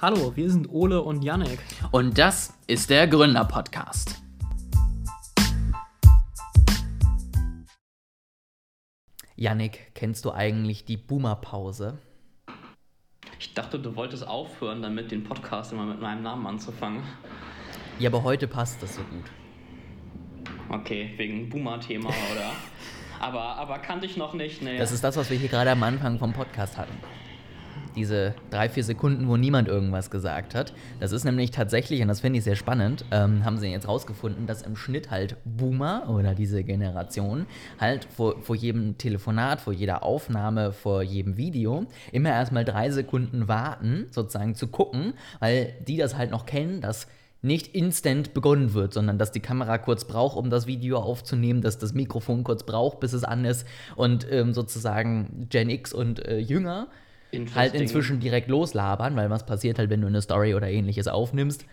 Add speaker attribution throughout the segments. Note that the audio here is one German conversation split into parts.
Speaker 1: Hallo, wir sind Ole und Yannick.
Speaker 2: Und das ist der Gründer-Podcast. Yannick, kennst du eigentlich die Boomer-Pause?
Speaker 3: Ich dachte, du wolltest aufhören, damit den Podcast immer mit meinem Namen anzufangen.
Speaker 2: Ja, aber heute passt das so gut.
Speaker 3: Okay, wegen Boomer-Thema, oder? aber, aber kannte ich noch nicht, ne?
Speaker 2: Das ist das, was wir hier gerade am Anfang vom Podcast hatten diese drei, vier Sekunden, wo niemand irgendwas gesagt hat. Das ist nämlich tatsächlich, und das finde ich sehr spannend, ähm, haben sie jetzt rausgefunden, dass im Schnitt halt Boomer oder diese Generation halt vor, vor jedem Telefonat, vor jeder Aufnahme, vor jedem Video immer erstmal drei Sekunden warten, sozusagen zu gucken, weil die das halt noch kennen, dass nicht instant begonnen wird, sondern dass die Kamera kurz braucht, um das Video aufzunehmen, dass das Mikrofon kurz braucht, bis es an ist und ähm, sozusagen Gen X und äh, Jünger halt inzwischen direkt loslabern, weil was passiert halt, wenn du eine Story oder ähnliches aufnimmst?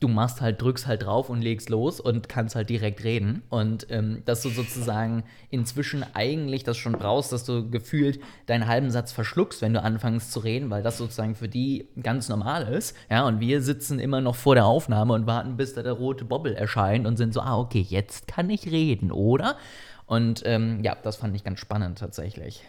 Speaker 2: Du machst halt, drückst halt drauf und legst los und kannst halt direkt reden. Und ähm, dass du sozusagen inzwischen eigentlich das schon brauchst, dass du gefühlt deinen halben Satz verschluckst, wenn du anfängst zu reden, weil das sozusagen für die ganz normal ist. Ja, und wir sitzen immer noch vor der Aufnahme und warten, bis da der rote Bobbel erscheint und sind so, ah, okay, jetzt kann ich reden, oder? Und ähm, ja, das fand ich ganz spannend tatsächlich.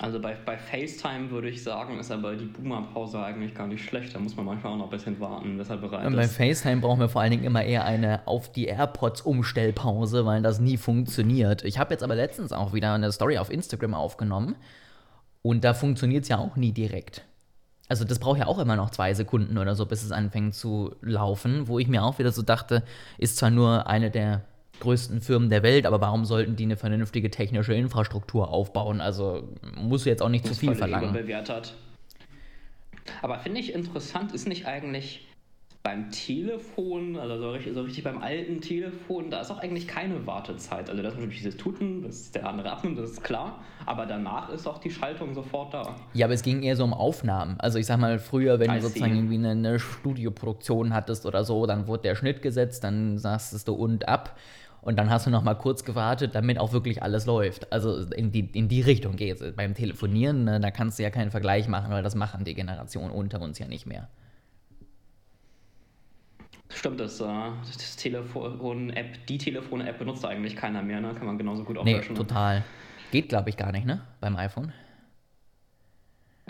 Speaker 3: Also bei, bei FaceTime würde ich sagen, ist aber die Boomer-Pause eigentlich gar nicht schlecht. Da muss man manchmal auch noch ein bisschen warten, bis er bereit
Speaker 2: Und. Bei FaceTime brauchen wir vor allen Dingen immer eher eine auf die AirPods-Umstellpause, weil das nie funktioniert. Ich habe jetzt aber letztens auch wieder eine Story auf Instagram aufgenommen und da funktioniert es ja auch nie direkt. Also das braucht ja auch immer noch zwei Sekunden oder so, bis es anfängt zu laufen, wo ich mir auch wieder so dachte, ist zwar nur eine der größten Firmen der Welt, aber warum sollten die eine vernünftige technische Infrastruktur aufbauen? Also muss jetzt auch nicht zu viel verlangen.
Speaker 3: Überbewertet. Aber finde ich interessant, ist nicht eigentlich beim Telefon, also so richtig, so richtig, beim alten Telefon, da ist auch eigentlich keine Wartezeit. Also das ist natürlich dieses Tuten, das der andere abnimmt, das ist klar. Aber danach ist auch die Schaltung sofort da.
Speaker 2: Ja, aber es ging eher so um Aufnahmen. Also ich sag mal, früher, wenn I du sozusagen see. irgendwie eine, eine Studioproduktion hattest oder so, dann wurde der Schnitt gesetzt, dann sagst du und ab und dann hast du noch mal kurz gewartet, damit auch wirklich alles läuft. Also in die, in die Richtung geht es. Beim Telefonieren, ne, da kannst du ja keinen Vergleich machen, weil das machen die Generationen unter uns ja nicht mehr.
Speaker 3: Stimmt, das, äh, das Telefon-App, die Telefon-App benutzt eigentlich keiner mehr, ne? Kann man genauso gut auch Nee,
Speaker 2: ne? total. Geht, glaube ich, gar nicht, ne? Beim iPhone.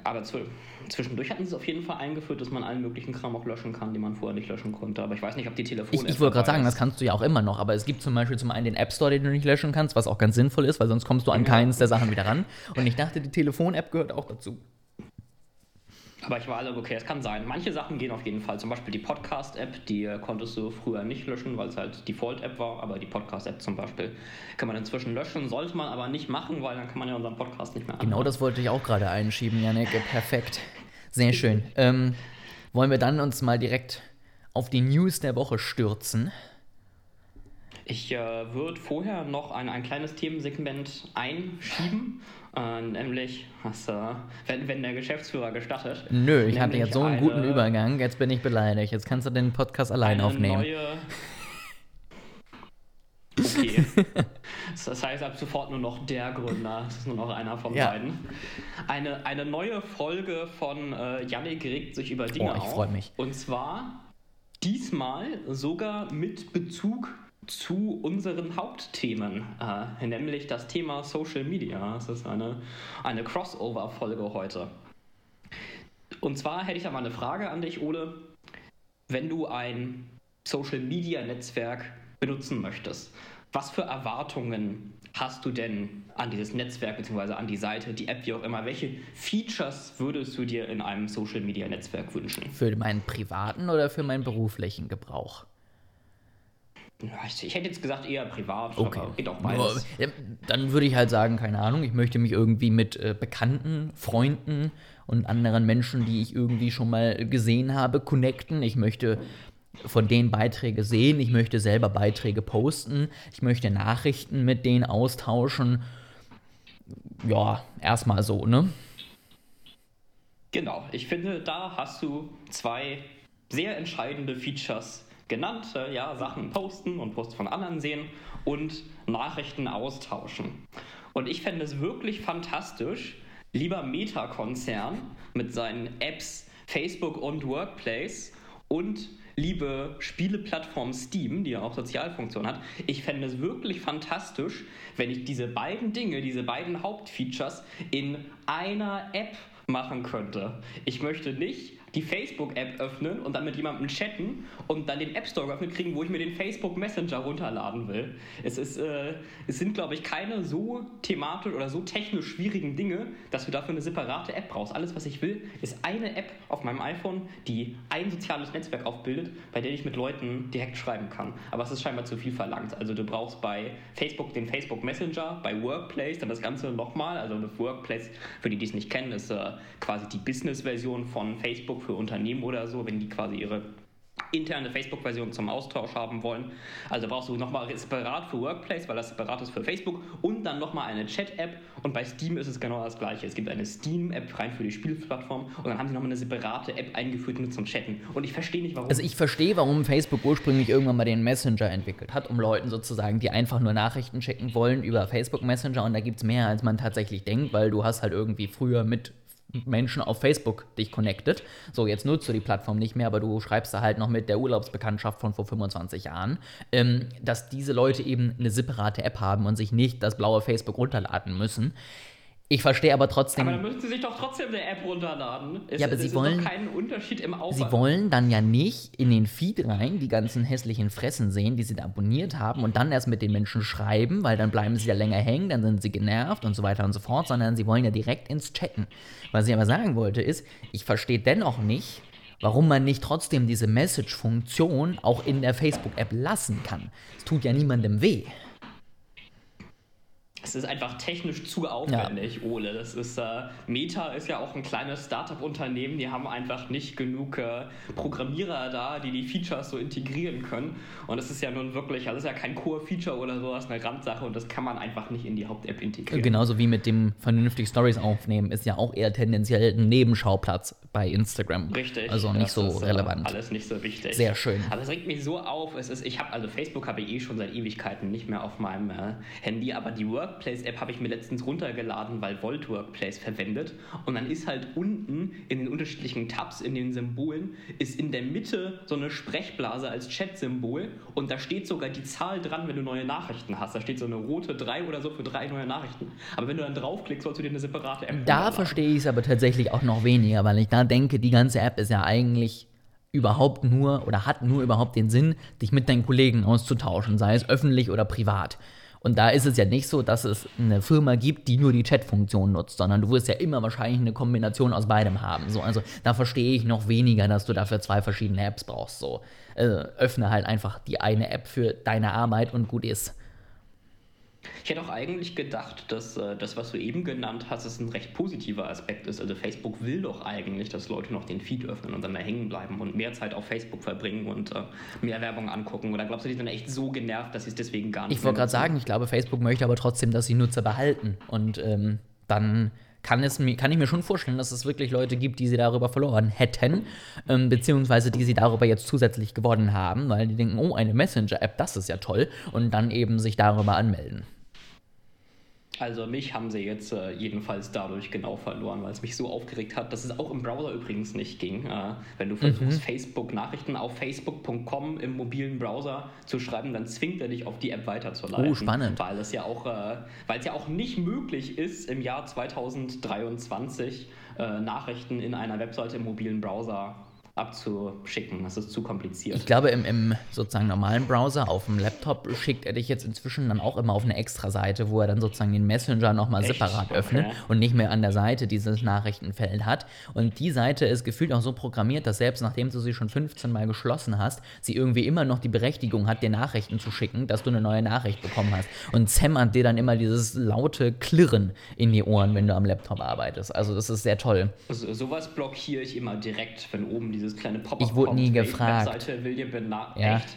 Speaker 3: Aber zwischendurch hatten sie es auf jeden Fall eingeführt, dass man allen möglichen Kram auch löschen kann, den man vorher nicht löschen konnte. Aber ich weiß nicht, ob die Telefone.
Speaker 2: Ich, ich wollte gerade sagen, das kannst du ja auch immer noch. Aber es gibt zum Beispiel zum einen den App Store, den du nicht löschen kannst, was auch ganz sinnvoll ist, weil sonst kommst du an ja. keines der Sachen wieder ran. Und ich dachte, die Telefon-App gehört auch dazu.
Speaker 3: Aber ich war alle, okay, es kann sein. Manche Sachen gehen auf jeden Fall. Zum Beispiel die Podcast-App, die äh, konntest du früher nicht löschen, weil es halt Default-App war. Aber die Podcast-App zum Beispiel kann man inzwischen löschen, sollte man aber nicht machen, weil dann kann man ja unseren Podcast nicht mehr
Speaker 2: anhören. Genau das wollte ich auch gerade einschieben, Janek. Perfekt. Sehr schön. Ähm, wollen wir dann uns mal direkt auf die News der Woche stürzen?
Speaker 3: Ich äh, würde vorher noch ein, ein kleines Themensegment einschieben. Äh, nämlich, was, äh, wenn, wenn der Geschäftsführer gestattet.
Speaker 2: Nö, ich hatte jetzt so einen eine, guten Übergang, jetzt bin ich beleidigt. Jetzt kannst du den Podcast allein aufnehmen. Neue
Speaker 3: Okay. das heißt ab sofort nur noch der Gründer. Das ist nur noch einer von ja. beiden. Eine, eine neue Folge von äh, Yannick regt sich über Dinge
Speaker 2: oh, ich freue mich.
Speaker 3: Und zwar diesmal sogar mit Bezug zu unseren Hauptthemen, äh, nämlich das Thema Social Media. Das ist eine, eine Crossover-Folge heute. Und zwar hätte ich da mal eine Frage an dich, Ole. Wenn du ein Social Media Netzwerk benutzen möchtest, was für Erwartungen hast du denn an dieses Netzwerk bzw. an die Seite, die App, wie auch immer? Welche Features würdest du dir in einem Social Media Netzwerk wünschen?
Speaker 2: Für meinen privaten oder für meinen beruflichen Gebrauch?
Speaker 3: Ich hätte jetzt gesagt eher privat,
Speaker 2: okay. aber
Speaker 3: geht auch beides.
Speaker 2: Ja, dann würde ich halt sagen, keine Ahnung, ich möchte mich irgendwie mit äh, Bekannten, Freunden und anderen Menschen, die ich irgendwie schon mal gesehen habe, connecten. Ich möchte von denen Beiträge sehen, ich möchte selber Beiträge posten, ich möchte Nachrichten mit denen austauschen. Ja, erstmal so, ne?
Speaker 3: Genau, ich finde, da hast du zwei sehr entscheidende Features genannt. Äh, ja, Sachen posten und Post von anderen sehen und Nachrichten austauschen. Und ich fände es wirklich fantastisch, lieber Meta-Konzern mit seinen Apps Facebook und Workplace und liebe Spieleplattform Steam, die ja auch Sozialfunktion hat, ich fände es wirklich fantastisch, wenn ich diese beiden Dinge, diese beiden Hauptfeatures in einer App machen könnte. Ich möchte nicht die Facebook-App öffnen und dann mit jemandem chatten und dann den App Store geöffnet kriegen, wo ich mir den Facebook Messenger runterladen will. Es, ist, äh, es sind, glaube ich, keine so thematisch oder so technisch schwierigen Dinge, dass du dafür eine separate App brauchst. Alles, was ich will, ist eine App auf meinem iPhone, die ein soziales Netzwerk aufbildet, bei der ich mit Leuten direkt schreiben kann. Aber es ist scheinbar zu viel verlangt. Also du brauchst bei Facebook den Facebook Messenger, bei Workplace dann das Ganze nochmal. Also Workplace, für die, die es nicht kennen, ist äh, quasi die Business-Version von Facebook für Unternehmen oder so, wenn die quasi ihre interne Facebook-Version zum Austausch haben wollen. Also brauchst du nochmal separat für Workplace, weil das separat ist für Facebook und dann nochmal eine Chat-App und bei Steam ist es genau das gleiche. Es gibt eine Steam-App rein für die Spielplattform und dann haben sie nochmal eine separate App eingeführt nur zum Chatten und ich verstehe nicht, warum.
Speaker 2: Also ich verstehe, warum Facebook ursprünglich irgendwann mal den Messenger entwickelt hat, um Leuten sozusagen, die einfach nur Nachrichten checken wollen über Facebook Messenger und da gibt es mehr, als man tatsächlich denkt, weil du hast halt irgendwie früher mit Menschen auf Facebook dich connected. So, jetzt nutzt du die Plattform nicht mehr, aber du schreibst da halt noch mit der Urlaubsbekanntschaft von vor 25 Jahren, ähm, dass diese Leute eben eine separate App haben und sich nicht das blaue Facebook runterladen müssen. Ich verstehe aber trotzdem.
Speaker 3: Aber dann müssen sie sich doch trotzdem eine App runterladen.
Speaker 2: Es, ja, aber sie wollen
Speaker 3: keinen Unterschied im Aufwand.
Speaker 2: Sie wollen dann ja nicht in den Feed rein die ganzen hässlichen Fressen sehen, die sie da abonniert haben und dann erst mit den Menschen schreiben, weil dann bleiben sie ja länger hängen, dann sind sie genervt und so weiter und so fort, sondern sie wollen ja direkt ins Chatten. Was ich aber sagen wollte ist, ich verstehe dennoch nicht, warum man nicht trotzdem diese Message-Funktion auch in der Facebook-App lassen kann. Es tut ja niemandem weh
Speaker 3: es ist einfach technisch zu aufwendig, ja. Ole. Das ist, äh, Meta ist ja auch ein kleines Startup-Unternehmen, die haben einfach nicht genug äh, Programmierer da, die die Features so integrieren können. Und das ist ja nun wirklich, also das ist ja kein Core-Feature oder sowas, eine Randsache und das kann man einfach nicht in die Haupt-App integrieren.
Speaker 2: Genauso wie mit dem vernünftig Stories aufnehmen, ist ja auch eher tendenziell ein Nebenschauplatz bei Instagram.
Speaker 3: Richtig.
Speaker 2: Also nicht so ist, äh, relevant.
Speaker 3: Alles nicht so wichtig.
Speaker 2: Sehr schön.
Speaker 3: Aber es regt mich so auf. Es ist, ich habe, also Facebook habe ich eh schon seit Ewigkeiten nicht mehr auf meinem äh, Handy, aber die Work Workplace-App habe ich mir letztens runtergeladen, weil Volt Workplace verwendet. Und dann ist halt unten in den unterschiedlichen Tabs, in den Symbolen, ist in der Mitte so eine Sprechblase als Chat-Symbol. Und da steht sogar die Zahl dran, wenn du neue Nachrichten hast. Da steht so eine rote 3 oder so für drei neue Nachrichten. Aber wenn du dann draufklickst, sollst du dir eine separate App
Speaker 2: Da verstehe ich es aber tatsächlich auch noch weniger, weil ich da denke, die ganze App ist ja eigentlich überhaupt nur oder hat nur überhaupt den Sinn, dich mit deinen Kollegen auszutauschen, sei es öffentlich oder privat. Und da ist es ja nicht so, dass es eine Firma gibt, die nur die Chat-Funktion nutzt, sondern du wirst ja immer wahrscheinlich eine Kombination aus beidem haben. So, also da verstehe ich noch weniger, dass du dafür zwei verschiedene Apps brauchst. So, äh, öffne halt einfach die eine App für deine Arbeit und gut ist.
Speaker 3: Ich hätte auch eigentlich gedacht, dass äh, das, was du eben genannt hast, ist ein recht positiver Aspekt ist. Also Facebook will doch eigentlich, dass Leute noch den Feed öffnen und dann da hängen bleiben und mehr Zeit auf Facebook verbringen und äh, mehr Werbung angucken. Oder glaubst du, die sind echt so genervt, dass sie es deswegen gar nicht
Speaker 2: Ich wollte gerade sagen, ich glaube, Facebook möchte aber trotzdem, dass sie Nutzer behalten. Und ähm, dann kann, es, kann ich mir schon vorstellen, dass es wirklich Leute gibt, die sie darüber verloren hätten, ähm, beziehungsweise die sie darüber jetzt zusätzlich gewonnen haben, weil die denken, oh, eine Messenger-App, das ist ja toll, und dann eben sich darüber anmelden.
Speaker 3: Also mich haben sie jetzt äh, jedenfalls dadurch genau verloren, weil es mich so aufgeregt hat, dass es auch im Browser übrigens nicht ging. Äh, wenn du versuchst, mhm. Facebook-Nachrichten auf facebook.com im mobilen Browser zu schreiben, dann zwingt er dich auf die App weiterzuleiten.
Speaker 2: Oh, spannend.
Speaker 3: Weil es ja auch, äh, weil es ja auch nicht möglich ist, im Jahr 2023 äh, Nachrichten in einer Webseite im mobilen Browser abzuschicken. Das ist zu kompliziert.
Speaker 2: Ich glaube, im, im, sozusagen normalen Browser auf dem Laptop schickt er dich jetzt inzwischen dann auch immer auf eine extra Seite, wo er dann sozusagen den Messenger nochmal separat okay. öffnet und nicht mehr an der Seite dieses Nachrichtenfeld hat. Und die Seite ist gefühlt auch so programmiert, dass selbst nachdem du sie schon 15 Mal geschlossen hast, sie irgendwie immer noch die Berechtigung hat, dir Nachrichten zu schicken, dass du eine neue Nachricht bekommen hast. Und hämmert dir dann immer dieses laute Klirren in die Ohren, wenn du am Laptop arbeitest. Also das ist sehr toll.
Speaker 3: Also, sowas blockiere ich immer direkt, wenn oben diese dieses kleine Pop-up
Speaker 2: Ich wurde nie gefragt.
Speaker 3: Webseite will dir ja. Echt?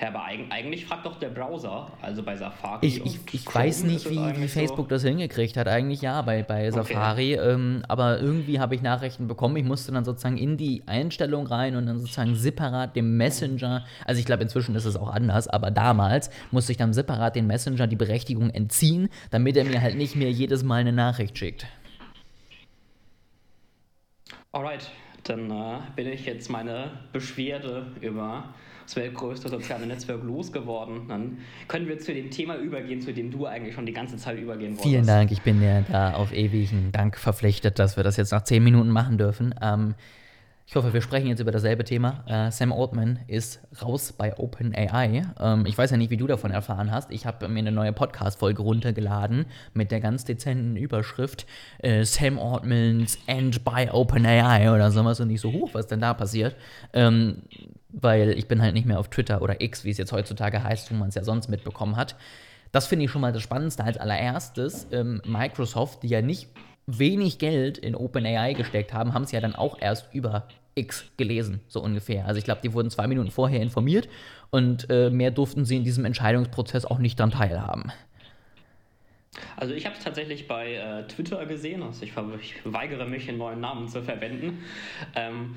Speaker 3: Ja, aber eigentlich fragt doch der Browser, also bei Safari.
Speaker 2: Ich, ich, ich weiß nicht, wie, wie Facebook so? das hingekriegt hat. Eigentlich ja, bei, bei Safari. Okay. Ähm, aber irgendwie habe ich Nachrichten bekommen. Ich musste dann sozusagen in die Einstellung rein und dann sozusagen separat dem Messenger, also ich glaube, inzwischen ist es auch anders, aber damals musste ich dann separat den Messenger die Berechtigung entziehen, damit er mir halt nicht mehr jedes Mal eine Nachricht schickt.
Speaker 3: Alright, dann äh, bin ich jetzt meine Beschwerde über das weltgrößte soziale Netzwerk losgeworden. Dann können wir zu dem Thema übergehen, zu dem du eigentlich schon die ganze Zeit übergehen wolltest.
Speaker 2: Vielen Dank, ich bin dir da auf ewigen Dank verpflichtet, dass wir das jetzt nach zehn Minuten machen dürfen. Ähm, ich hoffe, wir sprechen jetzt über dasselbe Thema. Äh, Sam Altman ist raus bei OpenAI. Ähm, ich weiß ja nicht, wie du davon erfahren hast. Ich habe mir eine neue Podcast-Folge runtergeladen mit der ganz dezenten Überschrift äh, Sam Altman's End by OpenAI oder sowas und nicht so hoch, was denn da passiert. Ähm, weil ich bin halt nicht mehr auf Twitter oder X, wie es jetzt heutzutage heißt, wo man es ja sonst mitbekommen hat. Das finde ich schon mal das Spannendste als allererstes. Ähm, Microsoft, die ja nicht wenig Geld in OpenAI gesteckt haben, haben es ja dann auch erst über X gelesen, so ungefähr. Also ich glaube, die wurden zwei Minuten vorher informiert und äh, mehr durften sie in diesem Entscheidungsprozess auch nicht dran teilhaben.
Speaker 3: Also ich habe es tatsächlich bei äh, Twitter gesehen, also ich, ich, weigere mich, einen neuen Namen zu verwenden. Ähm,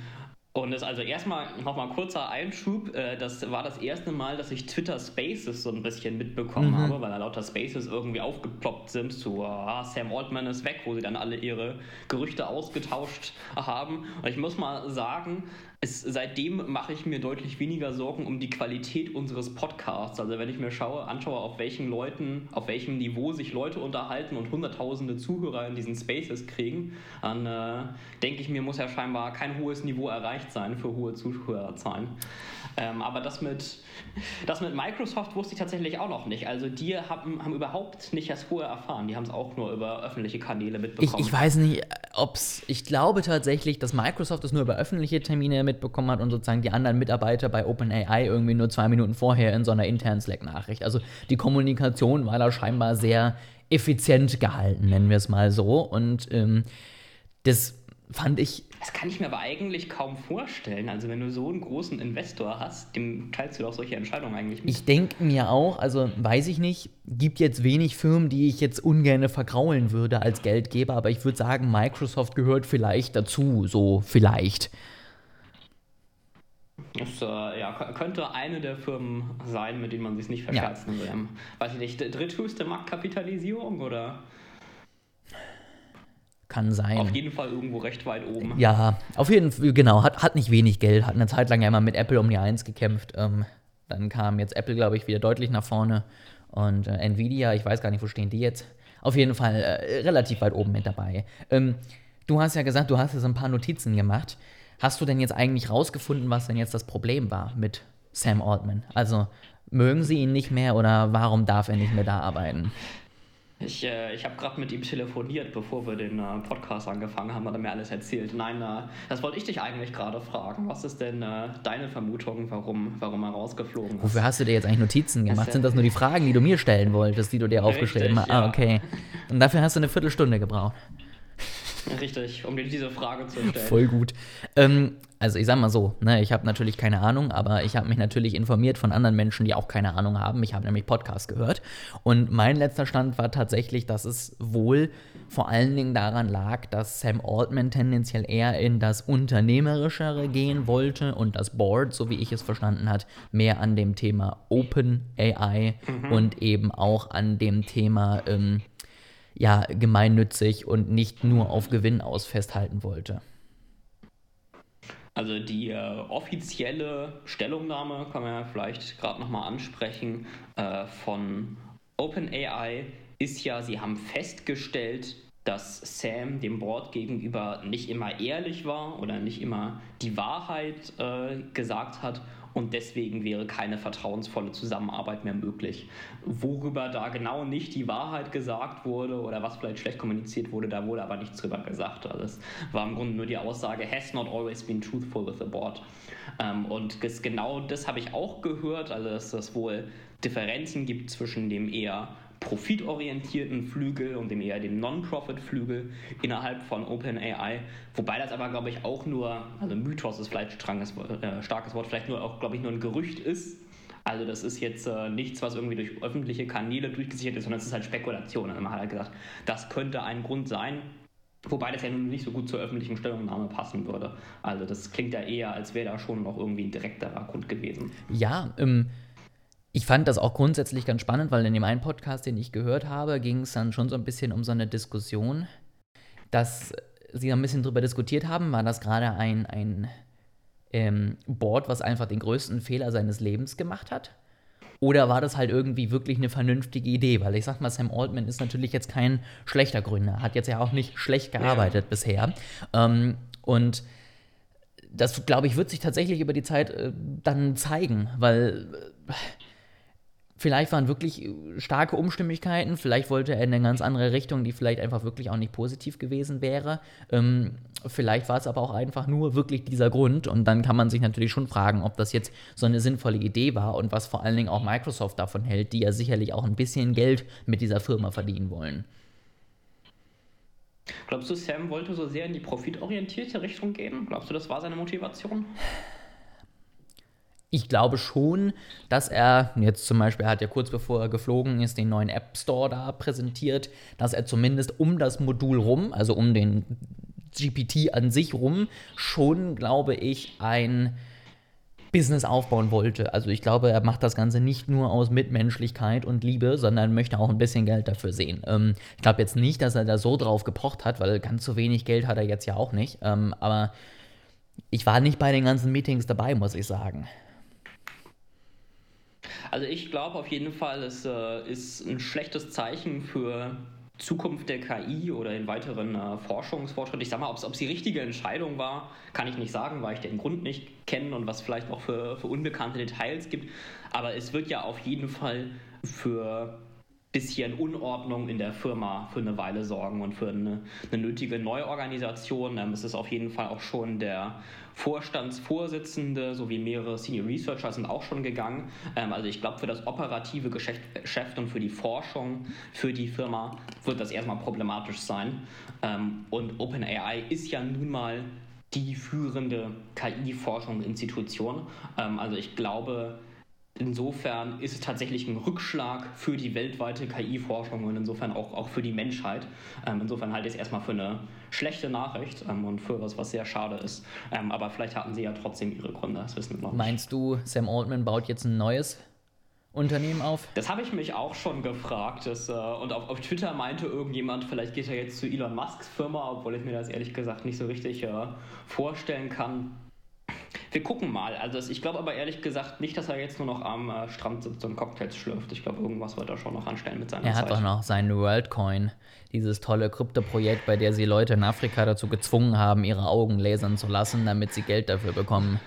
Speaker 3: und das also erstmal nochmal kurzer Einschub. Äh, das war das erste Mal, dass ich Twitter Spaces so ein bisschen mitbekommen mhm. habe, weil da lauter Spaces irgendwie aufgeploppt sind zu ah, Sam Altman ist weg, wo sie dann alle ihre Gerüchte ausgetauscht haben. Und ich muss mal sagen, es, seitdem mache ich mir deutlich weniger Sorgen um die Qualität unseres Podcasts. Also wenn ich mir schaue, anschaue, auf welchen Leuten, auf welchem Niveau sich Leute unterhalten und hunderttausende Zuhörer in diesen Spaces kriegen, dann äh, denke ich mir, muss ja scheinbar kein hohes Niveau erreicht sein für hohe Zuhörerzahlen. Ähm, aber das mit, das mit Microsoft wusste ich tatsächlich auch noch nicht. Also die haben, haben überhaupt nicht das vorher erfahren. Die haben es auch nur über öffentliche Kanäle mitbekommen.
Speaker 2: Ich, ich weiß nicht, ob es. Ich glaube tatsächlich, dass Microsoft es nur über öffentliche Termine mitbekommen hat und sozusagen die anderen Mitarbeiter bei OpenAI irgendwie nur zwei Minuten vorher in so einer internen Slack-Nachricht. Also die Kommunikation war da scheinbar sehr effizient gehalten, nennen wir es mal so. Und ähm, das fand ich.
Speaker 3: Das kann ich mir aber eigentlich kaum vorstellen. Also, wenn du so einen großen Investor hast, dem teilst du doch solche Entscheidungen eigentlich
Speaker 2: mit. Ich denke mir auch, also weiß ich nicht, gibt jetzt wenig Firmen, die ich jetzt ungern vergraulen würde als Geldgeber, aber ich würde sagen, Microsoft gehört vielleicht dazu, so vielleicht.
Speaker 3: Das äh, ja, könnte eine der Firmen sein, mit denen man sich nicht verscherzen ja. will. Weiß ich nicht, dritthöchste Marktkapitalisierung oder?
Speaker 2: Kann sein.
Speaker 3: Auf jeden Fall irgendwo recht weit oben.
Speaker 2: Ja, auf jeden Fall, genau. Hat, hat nicht wenig Geld. Hat eine Zeit lang ja immer mit Apple um die Eins gekämpft. Ähm, dann kam jetzt Apple, glaube ich, wieder deutlich nach vorne. Und äh, Nvidia, ich weiß gar nicht, wo stehen die jetzt. Auf jeden Fall äh, relativ weit oben mit dabei. Ähm, du hast ja gesagt, du hast jetzt ein paar Notizen gemacht. Hast du denn jetzt eigentlich rausgefunden, was denn jetzt das Problem war mit Sam Altman? Also mögen sie ihn nicht mehr oder warum darf er nicht mehr da arbeiten?
Speaker 3: Ich, äh, ich habe gerade mit ihm telefoniert, bevor wir den äh, Podcast angefangen haben, hat er mir alles erzählt. Nein, äh, das wollte ich dich eigentlich gerade fragen. Was ist denn äh, deine Vermutung, warum, warum er rausgeflogen ist?
Speaker 2: Wofür hast du dir jetzt eigentlich Notizen gemacht? Sind das nur die Fragen, die du mir stellen wolltest, die du dir aufgeschrieben hast? Ja. Ah, okay. Und dafür hast du eine Viertelstunde gebraucht.
Speaker 3: Richtig, um dir diese Frage zu stellen.
Speaker 2: Voll gut. Ähm, also ich sag mal so, ne, ich habe natürlich keine Ahnung, aber ich habe mich natürlich informiert von anderen Menschen, die auch keine Ahnung haben. Ich habe nämlich Podcasts gehört. Und mein letzter Stand war tatsächlich, dass es wohl vor allen Dingen daran lag, dass Sam Altman tendenziell eher in das Unternehmerischere gehen wollte und das Board, so wie ich es verstanden hat, mehr an dem Thema Open AI mhm. und eben auch an dem Thema ähm, ja, gemeinnützig und nicht nur auf Gewinn aus festhalten wollte.
Speaker 3: Also die äh, offizielle Stellungnahme kann man ja vielleicht gerade nochmal ansprechen äh, von OpenAI ist ja, sie haben festgestellt, dass Sam dem Board gegenüber nicht immer ehrlich war oder nicht immer die Wahrheit äh, gesagt hat und deswegen wäre keine vertrauensvolle Zusammenarbeit mehr möglich. Worüber da genau nicht die Wahrheit gesagt wurde oder was vielleicht schlecht kommuniziert wurde, da wurde aber nichts drüber gesagt. Also es war im Grunde nur die Aussage, has not always been truthful with the board. Ähm, und genau das habe ich auch gehört, also dass es wohl Differenzen gibt zwischen dem eher profitorientierten Flügel und dem eher dem Non-Profit-Flügel innerhalb von OpenAI. Wobei das aber, glaube ich, auch nur, also Mythos ist vielleicht ein äh, starkes Wort, vielleicht nur auch, glaube ich, nur ein Gerücht ist. Also das ist jetzt äh, nichts, was irgendwie durch öffentliche Kanäle durchgesichert ist, sondern es ist halt Spekulation. Also man hat halt gesagt, das könnte ein Grund sein, Wobei das ja nun nicht so gut zur öffentlichen Stellungnahme passen würde. Also das klingt ja eher, als wäre da schon noch irgendwie ein direkterer Grund gewesen.
Speaker 2: Ja, ähm, ich fand das auch grundsätzlich ganz spannend, weil in dem einen Podcast, den ich gehört habe, ging es dann schon so ein bisschen um so eine Diskussion, dass sie ein bisschen drüber diskutiert haben, war das gerade ein, ein ähm, Board, was einfach den größten Fehler seines Lebens gemacht hat? Oder war das halt irgendwie wirklich eine vernünftige Idee? Weil ich sag mal, Sam Altman ist natürlich jetzt kein schlechter Gründer, hat jetzt ja auch nicht schlecht gearbeitet ja. bisher. Ähm, und das, glaube ich, wird sich tatsächlich über die Zeit äh, dann zeigen, weil äh, vielleicht waren wirklich starke Umstimmigkeiten, vielleicht wollte er in eine ganz andere Richtung, die vielleicht einfach wirklich auch nicht positiv gewesen wäre. Ähm, vielleicht war es aber auch einfach nur wirklich dieser Grund und dann kann man sich natürlich schon fragen, ob das jetzt so eine sinnvolle Idee war und was vor allen Dingen auch Microsoft davon hält, die ja sicherlich auch ein bisschen Geld mit dieser Firma verdienen wollen.
Speaker 3: Glaubst du, Sam wollte so sehr in die profitorientierte Richtung gehen? Glaubst du, das war seine Motivation?
Speaker 2: Ich glaube schon, dass er, jetzt zum Beispiel, hat ja kurz bevor er geflogen ist, den neuen App Store da präsentiert, dass er zumindest um das Modul rum, also um den GPT an sich rum, schon, glaube ich, ein Business aufbauen wollte. Also ich glaube, er macht das Ganze nicht nur aus Mitmenschlichkeit und Liebe, sondern möchte auch ein bisschen Geld dafür sehen. Ähm, ich glaube jetzt nicht, dass er da so drauf gepocht hat, weil ganz so wenig Geld hat er jetzt ja auch nicht. Ähm, aber ich war nicht bei den ganzen Meetings dabei, muss ich sagen.
Speaker 3: Also ich glaube auf jeden Fall, es äh, ist ein schlechtes Zeichen für Zukunft der KI oder in weiteren äh, Forschungsfortschritt. Ich sage mal, ob es die richtige Entscheidung war, kann ich nicht sagen, weil ich den Grund nicht kenne und was vielleicht auch für, für unbekannte Details gibt. Aber es wird ja auf jeden Fall für bisschen Unordnung in der Firma für eine Weile sorgen und für eine, eine nötige Neuorganisation. Ähm, es ist auf jeden Fall auch schon der Vorstandsvorsitzende sowie mehrere Senior Researcher sind auch schon gegangen. Ähm, also ich glaube, für das operative Geschäft und für die Forschung für die Firma wird das erstmal problematisch sein. Ähm, und OpenAI ist ja nun mal die führende KI-Forschungsinstitution. Ähm, also ich glaube, Insofern ist es tatsächlich ein Rückschlag für die weltweite KI-Forschung und insofern auch, auch für die Menschheit. Ähm, insofern halte ich es erstmal für eine schlechte Nachricht ähm, und für was, was sehr schade ist. Ähm, aber vielleicht hatten sie ja trotzdem ihre Gründe, das wissen wir noch.
Speaker 2: Meinst du, Sam Altman baut jetzt ein neues Unternehmen auf?
Speaker 3: Das habe ich mich auch schon gefragt. Das, äh, und auf, auf, Twitter meinte irgendjemand, vielleicht geht er jetzt zu Elon Musks Firma, obwohl ich mir das ehrlich gesagt nicht so richtig äh, vorstellen kann. Wir gucken mal. Also ich glaube aber ehrlich gesagt nicht, dass er jetzt nur noch am äh, Strand sitzt und Cocktails schlürft. Ich glaube, irgendwas wird er schon noch anstellen mit seiner
Speaker 2: Er hat
Speaker 3: Zeit.
Speaker 2: doch noch seinen Worldcoin, dieses tolle Krypto-Projekt, bei der sie Leute in Afrika dazu gezwungen haben, ihre Augen lasern zu lassen, damit sie Geld dafür bekommen.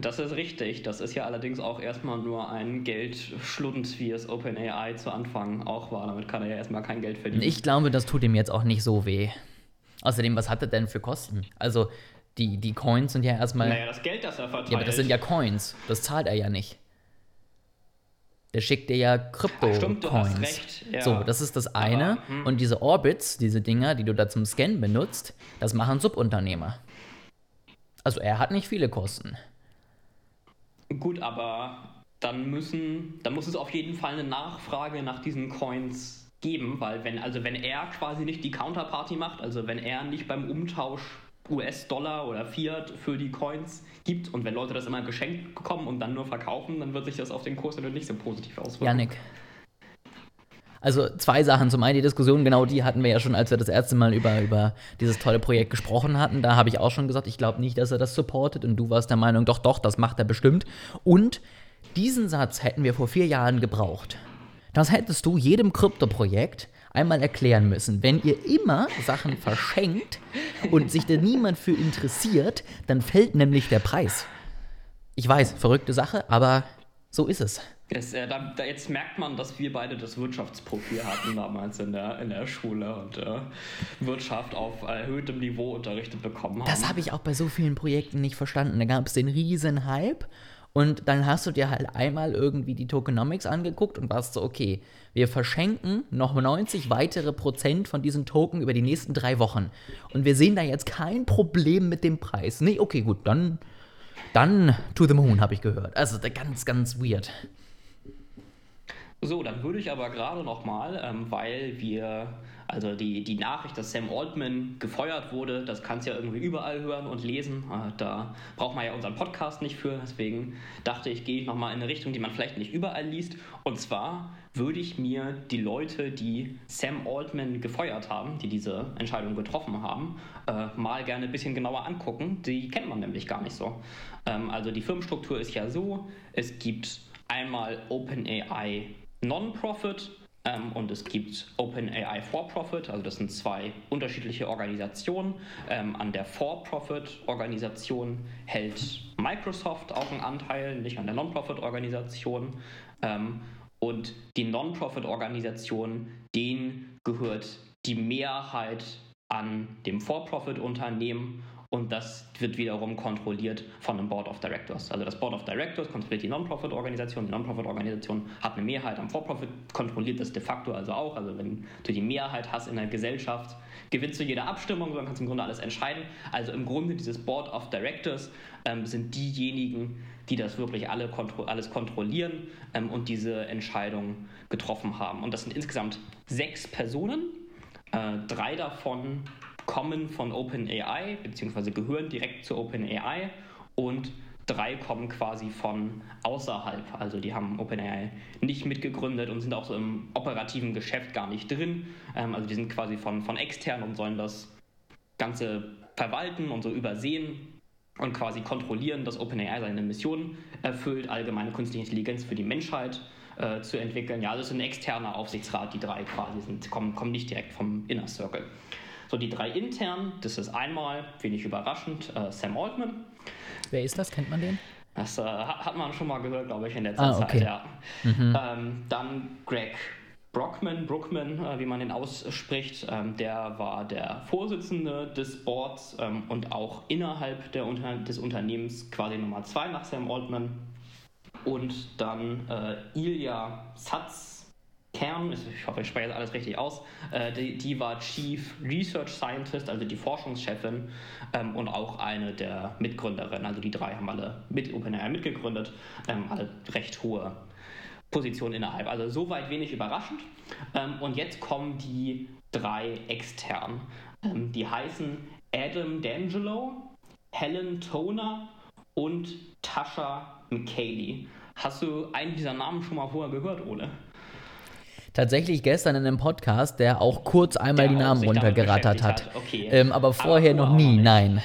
Speaker 3: Das ist richtig. Das ist ja allerdings auch erstmal nur ein Geldschlund, wie es OpenAI zu Anfang auch war. Damit kann er ja erstmal kein Geld verdienen.
Speaker 2: Ich glaube, das tut ihm jetzt auch nicht so weh. Außerdem, was hat er denn für Kosten? Also, die, die Coins sind ja erstmal.
Speaker 3: Naja, das Geld, das er verteilt.
Speaker 2: Ja, aber das sind ja Coins. Das zahlt er ja nicht. Der schickt dir ja Krypto-Coins. Ja. So, das ist das eine. Aber, hm. Und diese Orbits, diese Dinger, die du da zum Scannen benutzt, das machen Subunternehmer. Also er hat nicht viele Kosten.
Speaker 3: Gut, aber dann müssen, dann muss es auf jeden Fall eine Nachfrage nach diesen Coins geben, weil wenn, also wenn er quasi nicht die Counterparty macht, also wenn er nicht beim Umtausch US-Dollar oder Fiat für die Coins gibt und wenn Leute das immer geschenkt bekommen und dann nur verkaufen, dann wird sich das auf den Kurs natürlich nicht so positiv auswirken.
Speaker 2: Janik. Also zwei Sachen. Zum einen die Diskussion, genau die hatten wir ja schon, als wir das erste Mal über, über dieses tolle Projekt gesprochen hatten. Da habe ich auch schon gesagt, ich glaube nicht, dass er das supportet und du warst der Meinung, doch, doch, das macht er bestimmt. Und diesen Satz hätten wir vor vier Jahren gebraucht. Das hättest du jedem Krypto-Projekt einmal erklären müssen. Wenn ihr immer Sachen verschenkt und sich da niemand für interessiert, dann fällt nämlich der Preis. Ich weiß, verrückte Sache, aber so ist es.
Speaker 3: Es, äh, da, da, jetzt merkt man, dass wir beide das Wirtschaftsprofil hatten damals in der, in der Schule und äh, Wirtschaft auf erhöhtem Niveau unterrichtet bekommen haben.
Speaker 2: Das habe ich auch bei so vielen Projekten nicht verstanden. Da gab es den riesen Hype und dann hast du dir halt einmal irgendwie die Tokenomics angeguckt und warst so, okay, wir verschenken noch 90 weitere Prozent von diesen Token über die nächsten drei Wochen. Und wir sehen da jetzt kein Problem mit dem Preis. Nee, okay, gut, dann, dann to the moon, habe ich gehört. Also ganz, ganz weird.
Speaker 3: So, dann würde ich aber gerade nochmal, ähm, weil wir, also die, die Nachricht, dass Sam Altman gefeuert wurde, das kannst du ja irgendwie überall hören und lesen. Äh, da braucht man ja unseren Podcast nicht für. Deswegen dachte ich, gehe ich nochmal in eine Richtung, die man vielleicht nicht überall liest. Und zwar würde ich mir die Leute, die Sam Altman gefeuert haben, die diese Entscheidung getroffen haben, äh, mal gerne ein bisschen genauer angucken. Die kennt man nämlich gar nicht so. Ähm, also die Firmenstruktur ist ja so, es gibt einmal OpenAI Non-Profit ähm, und es gibt OpenAI For-Profit, also das sind zwei unterschiedliche Organisationen. Ähm, an der For-Profit-Organisation hält Microsoft auch einen Anteil, nicht an der Non-Profit-Organisation. Ähm, und die Non-Profit-Organisation, denen gehört die Mehrheit an dem For-Profit-Unternehmen und das wird wiederum kontrolliert von einem Board of Directors. Also das Board of Directors kontrolliert die Non-Profit-Organisation, die Non-Profit-Organisation hat eine Mehrheit am For-Profit, kontrolliert das de facto also auch. Also wenn du die Mehrheit hast in der Gesellschaft, gewinnst du jede Abstimmung, dann kannst du im Grunde alles entscheiden. Also im Grunde dieses Board of Directors ähm, sind diejenigen, die das wirklich alle kontro alles kontrollieren ähm, und diese Entscheidung getroffen haben. Und das sind insgesamt sechs Personen. Äh, drei davon kommen von OpenAI, beziehungsweise gehören direkt zu OpenAI und drei kommen quasi von außerhalb. Also die haben OpenAI nicht mitgegründet und sind auch so im operativen Geschäft gar nicht drin. Ähm, also die sind quasi von, von extern und sollen das Ganze verwalten und so übersehen und quasi kontrollieren, dass OpenAI seine Mission erfüllt, allgemeine künstliche Intelligenz für die Menschheit äh, zu entwickeln. Ja, das ist ein externer Aufsichtsrat, die drei quasi sind, kommen, kommen nicht direkt vom Inner Circle. So, die drei internen, das ist einmal, wenig überraschend, äh, Sam Altman.
Speaker 2: Wer ist das? Kennt man den?
Speaker 3: Das äh, hat man schon mal gehört, glaube ich, in letzter
Speaker 2: ah, okay.
Speaker 3: Zeit, ja. Mhm. Ähm, dann Greg Brockman, Brookman, äh, wie man den ausspricht, ähm, der war der Vorsitzende des Boards ähm, und auch innerhalb der Unter des Unternehmens quasi Nummer zwei nach Sam Altman. Und dann äh, Ilya Satz, Kern, ich hoffe, ich spreche jetzt alles richtig aus, äh, die, die, war Chief Research Scientist, also die Forschungschefin ähm, und auch eine der Mitgründerinnen. Also die drei haben alle mit OpenAI mitgegründet, ähm, alle recht hohe Positionen innerhalb. Also soweit wenig überraschend. Ähm, und jetzt kommen die drei extern. Ähm, die heißen Adam D'Angelo, Helen Toner und Tasha McKaylee. Hast du einen dieser Namen schon mal vorher gehört, Ole?
Speaker 2: Tatsächlich gestern in einem Podcast, der auch kurz einmal der die Namen runtergerattert hat. hat. Okay. Ähm, aber vorher aber noch nie, nein.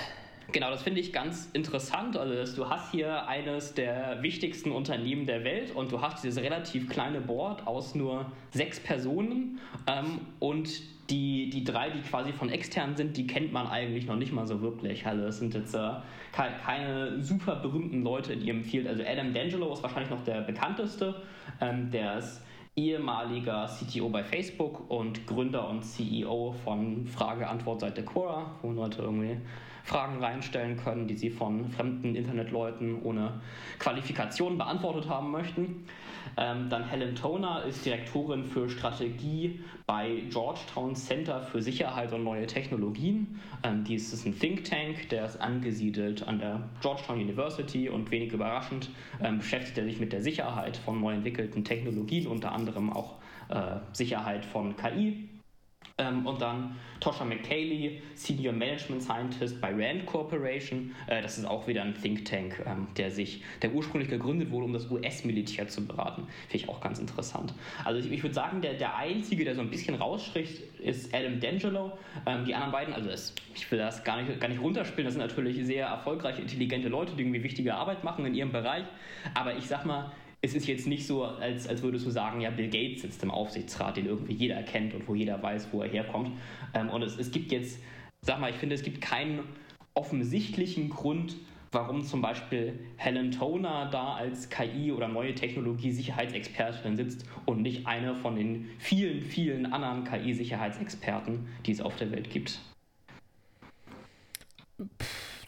Speaker 3: Genau, das finde ich ganz interessant. Also, du hast hier eines der wichtigsten Unternehmen der Welt und du hast dieses relativ kleine Board aus nur sechs Personen ähm, und die, die drei, die quasi von extern sind, die kennt man eigentlich noch nicht mal so wirklich. Also, das sind jetzt äh, keine super berühmten Leute in ihrem Field. Also, Adam D'Angelo ist wahrscheinlich noch der bekannteste. Ähm, der ist ehemaliger CTO bei Facebook und Gründer und CEO von Frage-Antwort-Seite Quora, wo Leute irgendwie Fragen reinstellen können, die sie von fremden Internetleuten ohne Qualifikation beantwortet haben möchten. Ähm, dann Helen Toner ist Direktorin für Strategie bei Georgetown Center für Sicherheit und neue Technologien. Ähm, dies ist ein Think Tank, der ist angesiedelt an der Georgetown University und wenig überraschend ähm, beschäftigt er sich mit der Sicherheit von neu entwickelten Technologien, unter anderem auch äh, Sicherheit von KI. Ähm, und dann Tosha McKaylee, Senior Management Scientist bei Rand Corporation. Äh, das ist auch wieder ein Think Tank, ähm, der sich, der ursprünglich gegründet wurde, um das US-Militär zu beraten. Finde ich auch ganz interessant. Also ich, ich würde sagen, der, der einzige, der so ein bisschen rausstricht, ist Adam D'Angelo. Ähm, die anderen beiden, also es, ich will das gar nicht, gar nicht runterspielen, das sind natürlich sehr erfolgreiche, intelligente Leute, die irgendwie wichtige Arbeit machen in ihrem Bereich. Aber ich sag mal, es ist jetzt nicht so, als, als würdest du sagen, ja, Bill Gates sitzt im Aufsichtsrat, den irgendwie jeder kennt und wo jeder weiß, wo er herkommt. Ähm, und es, es gibt jetzt, sag mal, ich finde, es gibt keinen offensichtlichen Grund, warum zum Beispiel Helen Toner da als KI oder neue Technologie-Sicherheitsexpertin sitzt und nicht eine von den vielen, vielen anderen KI-Sicherheitsexperten, die es auf der Welt gibt.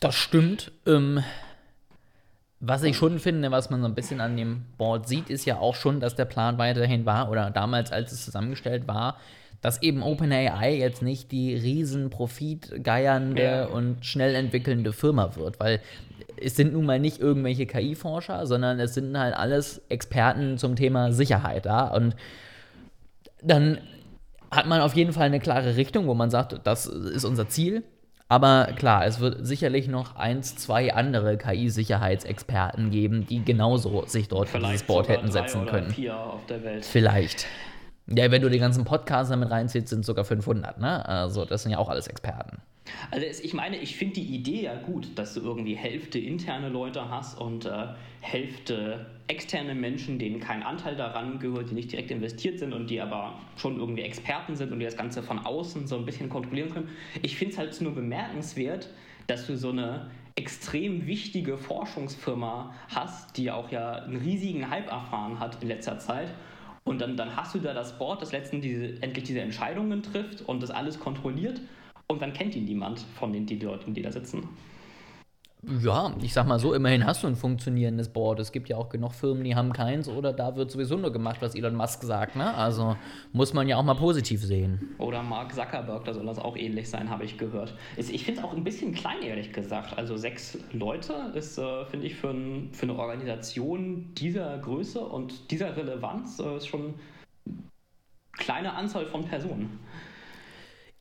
Speaker 2: Das stimmt. Ähm, was ich schon finde, was man so ein bisschen an dem Board sieht, ist ja auch schon, dass der Plan weiterhin war, oder damals, als es zusammengestellt war, dass eben OpenAI jetzt nicht die riesen profitgeiernde
Speaker 3: Ja.
Speaker 2: und schnell entwickelnde Firma wird, weil es sind nun mal nicht irgendwelche KI-Forscher, sondern es sind halt alles Experten zum Thema Sicherheit da und dann hat man auf jeden Fall eine klare Richtung, wo man sagt, das ist unser Ziel. Aber klar, es wird sicherlich noch eins, zwei andere KI-Sicherheitsexperten geben, die genauso sich dort für dieses Board hätten setzen können.
Speaker 3: Vier auf der Welt.
Speaker 2: Vielleicht. Ja, wenn du die ganzen Podcasts damit reinziehst, sind es sogar 500, ne? Also, das sind ja auch alles Experten.
Speaker 3: Also es, ich meine, ich finde die Idee ja gut, dass du irgendwie Hälfte interne Leute hast und äh, Hälfte externe Menschen, denen kein Anteil daran gehört, die nicht direkt investiert sind und die aber schon irgendwie Experten sind und die das Ganze von außen so ein bisschen kontrollieren können. Ich finde es halt nur bemerkenswert, dass du so eine extrem wichtige Forschungsfirma hast, die auch ja einen riesigen Hype erfahren hat in letzter Zeit. Und dann, dann hast du da das Board, das letzten diese, endlich diese Entscheidungen trifft und das alles kontrolliert. Und dann kennt ihn niemand von den die Leuten, die da sitzen.
Speaker 2: Ja, ich sag mal so, immerhin hast du ein funktionierendes Board. Es gibt ja auch genug Firmen, die haben keins oder da wird sowieso nur gemacht, was Elon Musk sagt, ne? Also muss man ja auch mal positiv sehen.
Speaker 3: Oder Mark Zuckerberg, da soll das auch ähnlich sein, habe ich gehört. Ich finde es auch ein bisschen klein, ehrlich gesagt. Also sechs Leute ist, äh, finde ich, für, ein, für eine Organisation dieser Größe und dieser Relevanz äh, schon kleine Anzahl von Personen.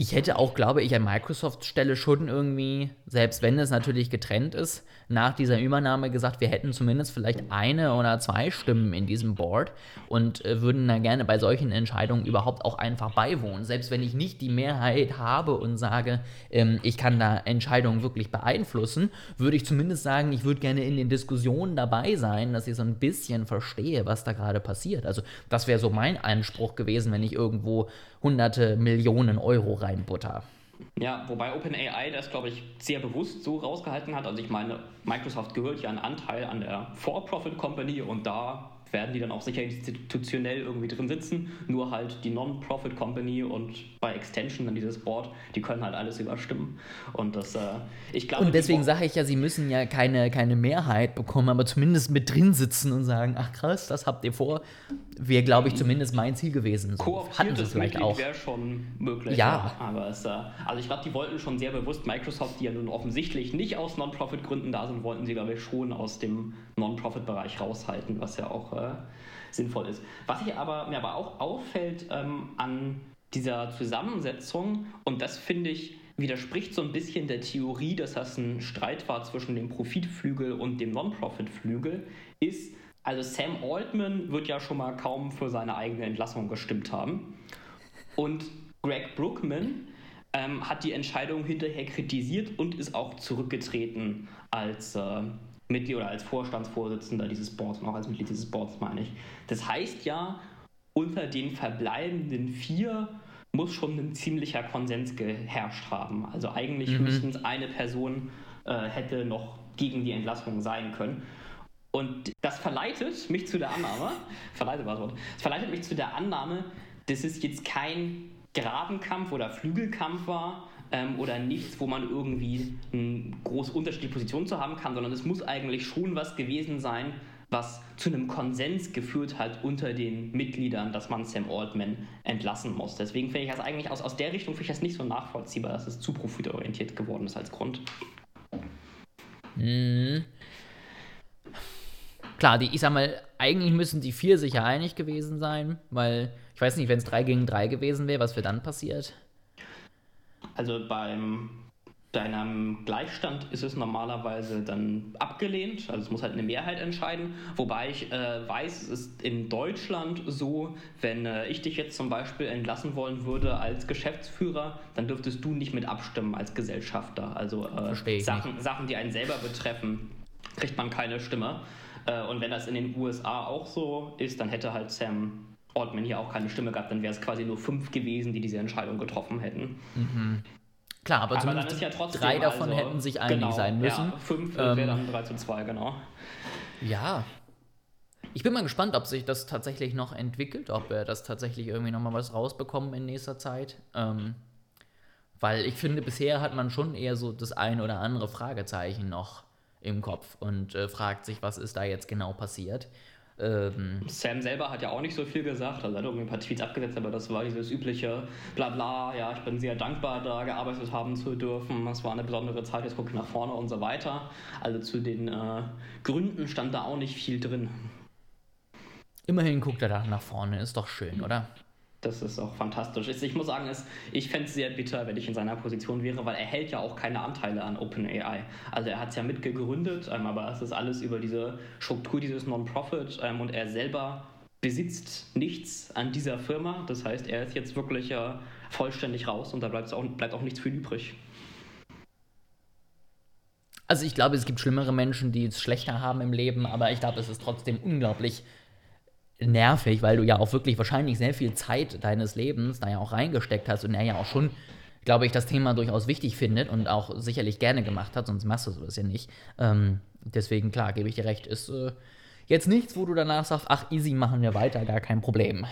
Speaker 2: Ich hätte auch, glaube ich, an Microsofts Stelle schon irgendwie, selbst wenn es natürlich getrennt ist, nach dieser Übernahme gesagt, wir hätten zumindest vielleicht eine oder zwei Stimmen in diesem Board und äh, würden da gerne bei solchen Entscheidungen überhaupt auch einfach beiwohnen. Selbst wenn ich nicht die Mehrheit habe und sage, ähm, ich kann da Entscheidungen wirklich beeinflussen, würde ich zumindest sagen, ich würde gerne in den Diskussionen dabei sein, dass ich so ein bisschen verstehe, was da gerade passiert. Also das wäre so mein Anspruch gewesen, wenn ich irgendwo hunderte Millionen Euro reinbutter.
Speaker 3: Ja, wobei OpenAI das, glaube ich, sehr bewusst so rausgehalten hat. Also ich meine, Microsoft gehört ja einen Anteil an der For-Profit-Company und da werden die dann auch sicher institutionell irgendwie drin sitzen. Nur halt die Non-Profit-Company und bei Extension dann dieses Board, die können halt alles überstimmen. Und das, äh, ich glaube...
Speaker 2: Und deswegen sage ich ja, sie müssen ja keine, keine Mehrheit bekommen, aber zumindest mit drin sitzen und sagen, ach krass, das habt ihr vor. Wäre, glaube ich, zumindest mein Ziel gewesen. So. Hatten sie vielleicht auch.
Speaker 3: wäre schon möglich.
Speaker 2: Ja.
Speaker 3: Aber es, äh, also ich glaube, die wollten schon sehr bewusst Microsoft, die ja nun offensichtlich nicht aus Non-Profit-Gründen da sind, wollten sie, glaube ich, schon aus dem Non-Profit-Bereich raushalten, was ja auch äh, sinnvoll ist. Was ich aber, mir aber auch auffällt ähm, an dieser Zusammensetzung, und das finde ich widerspricht so ein bisschen der Theorie, dass das ein Streit war zwischen dem Profitflügel und dem Non-Profit-Flügel, ist, also Sam Altman wird ja schon mal kaum für seine eigene Entlassung gestimmt haben. Und Greg Brookman ähm, hat die Entscheidung hinterher kritisiert und ist auch zurückgetreten als äh, Mitglied oder als Vorstandsvorsitzender dieses Boards und auch als Mitglied dieses Boards, meine ich. Das heißt ja, unter den verbleibenden vier muss schon ein ziemlicher Konsens geherrscht haben. Also eigentlich höchstens eine Person äh, hätte noch gegen die Entlassung sein können. Und das verleitet mich zu der Annahme, verleitet war das Wort, es verleitet mich zu der Annahme, dass es jetzt kein Grabenkampf oder Flügelkampf war ähm, oder nichts, wo man irgendwie eine groß unterschiedliche Position zu haben kann, sondern es muss eigentlich schon was gewesen sein, was zu einem Konsens geführt hat unter den Mitgliedern, dass man Sam Altman entlassen muss. Deswegen finde ich das eigentlich aus, aus der Richtung finde ich das nicht so nachvollziehbar, dass es zu profitorientiert geworden ist als Grund.
Speaker 2: Klar, die, ich sag mal, eigentlich müssen die vier sich ja einig gewesen sein, weil ich weiß nicht, wenn es drei gegen drei gewesen wäre, was wäre dann passiert?
Speaker 3: Also beim bei einem Gleichstand ist es normalerweise dann abgelehnt, also es muss halt eine Mehrheit entscheiden. Wobei ich äh, weiß, es ist in Deutschland so, wenn äh, ich dich jetzt zum Beispiel entlassen wollen würde als Geschäftsführer, dann dürftest du nicht mit abstimmen als Gesellschafter. Also äh, Sachen, Sachen, die einen selber betreffen, kriegt man keine Stimme. Äh, und wenn das in den USA auch so ist, dann hätte halt Sam Altman hier auch keine Stimme gehabt, dann wäre es quasi nur fünf gewesen, die diese Entscheidung getroffen hätten.
Speaker 2: Klar, aber,
Speaker 3: Aber
Speaker 2: zumindest
Speaker 3: ja
Speaker 2: drei davon
Speaker 3: also,
Speaker 2: hätten sich einig
Speaker 3: genau,
Speaker 2: sein müssen.
Speaker 3: Ja, fünf
Speaker 2: Ähm,
Speaker 3: wäre dann 3 zu 2, genau.
Speaker 2: Ja. Ich bin mal gespannt, ob sich das tatsächlich noch entwickelt, ob wir das tatsächlich irgendwie noch mal was rausbekommen in nächster Zeit. Ähm, weil ich finde, bisher hat man schon eher so das ein oder andere Fragezeichen noch im Kopf und äh, fragt sich, was ist da jetzt genau passiert.
Speaker 3: Ähm, Sam selber hat ja auch nicht so viel gesagt, also er hat irgendwie ein paar Tweets abgesetzt, aber das war dieses übliche Blabla, ja, ich bin sehr dankbar, da gearbeitet haben zu dürfen, es war eine besondere Zeit, jetzt gucke ich nach vorne und so weiter. Also zu den äh, Gründen stand da auch nicht viel drin.
Speaker 2: Immerhin guckt er da nach vorne, ist doch schön, oder?
Speaker 3: Das ist auch fantastisch. Ich muss sagen, ich fände es sehr bitter, wenn ich in seiner Position wäre, weil er hält ja auch keine Anteile an OpenAI. Also er hat es ja mitgegründet, ähm, aber es ist alles über diese Struktur dieses Non-Profit ähm, und er selber besitzt nichts an dieser Firma. Das heißt, er ist jetzt wirklich äh, vollständig raus und da bleibt auch, bleibt auch nichts für übrig.
Speaker 2: Also ich glaube, es gibt schlimmere Menschen, die es schlechter haben im Leben, aber ich glaube, es ist trotzdem unglaublich nervig, weil du ja auch wirklich wahrscheinlich sehr viel Zeit deines Lebens da ja auch reingesteckt hast und er ja auch schon, glaube ich, das Thema durchaus wichtig findet und auch sicherlich gerne gemacht hat, sonst machst du sowas ja nicht. Ähm, deswegen, klar, gebe ich dir recht, ist äh, jetzt nichts, wo du danach sagst, ach, easy, machen wir weiter, gar kein Problem.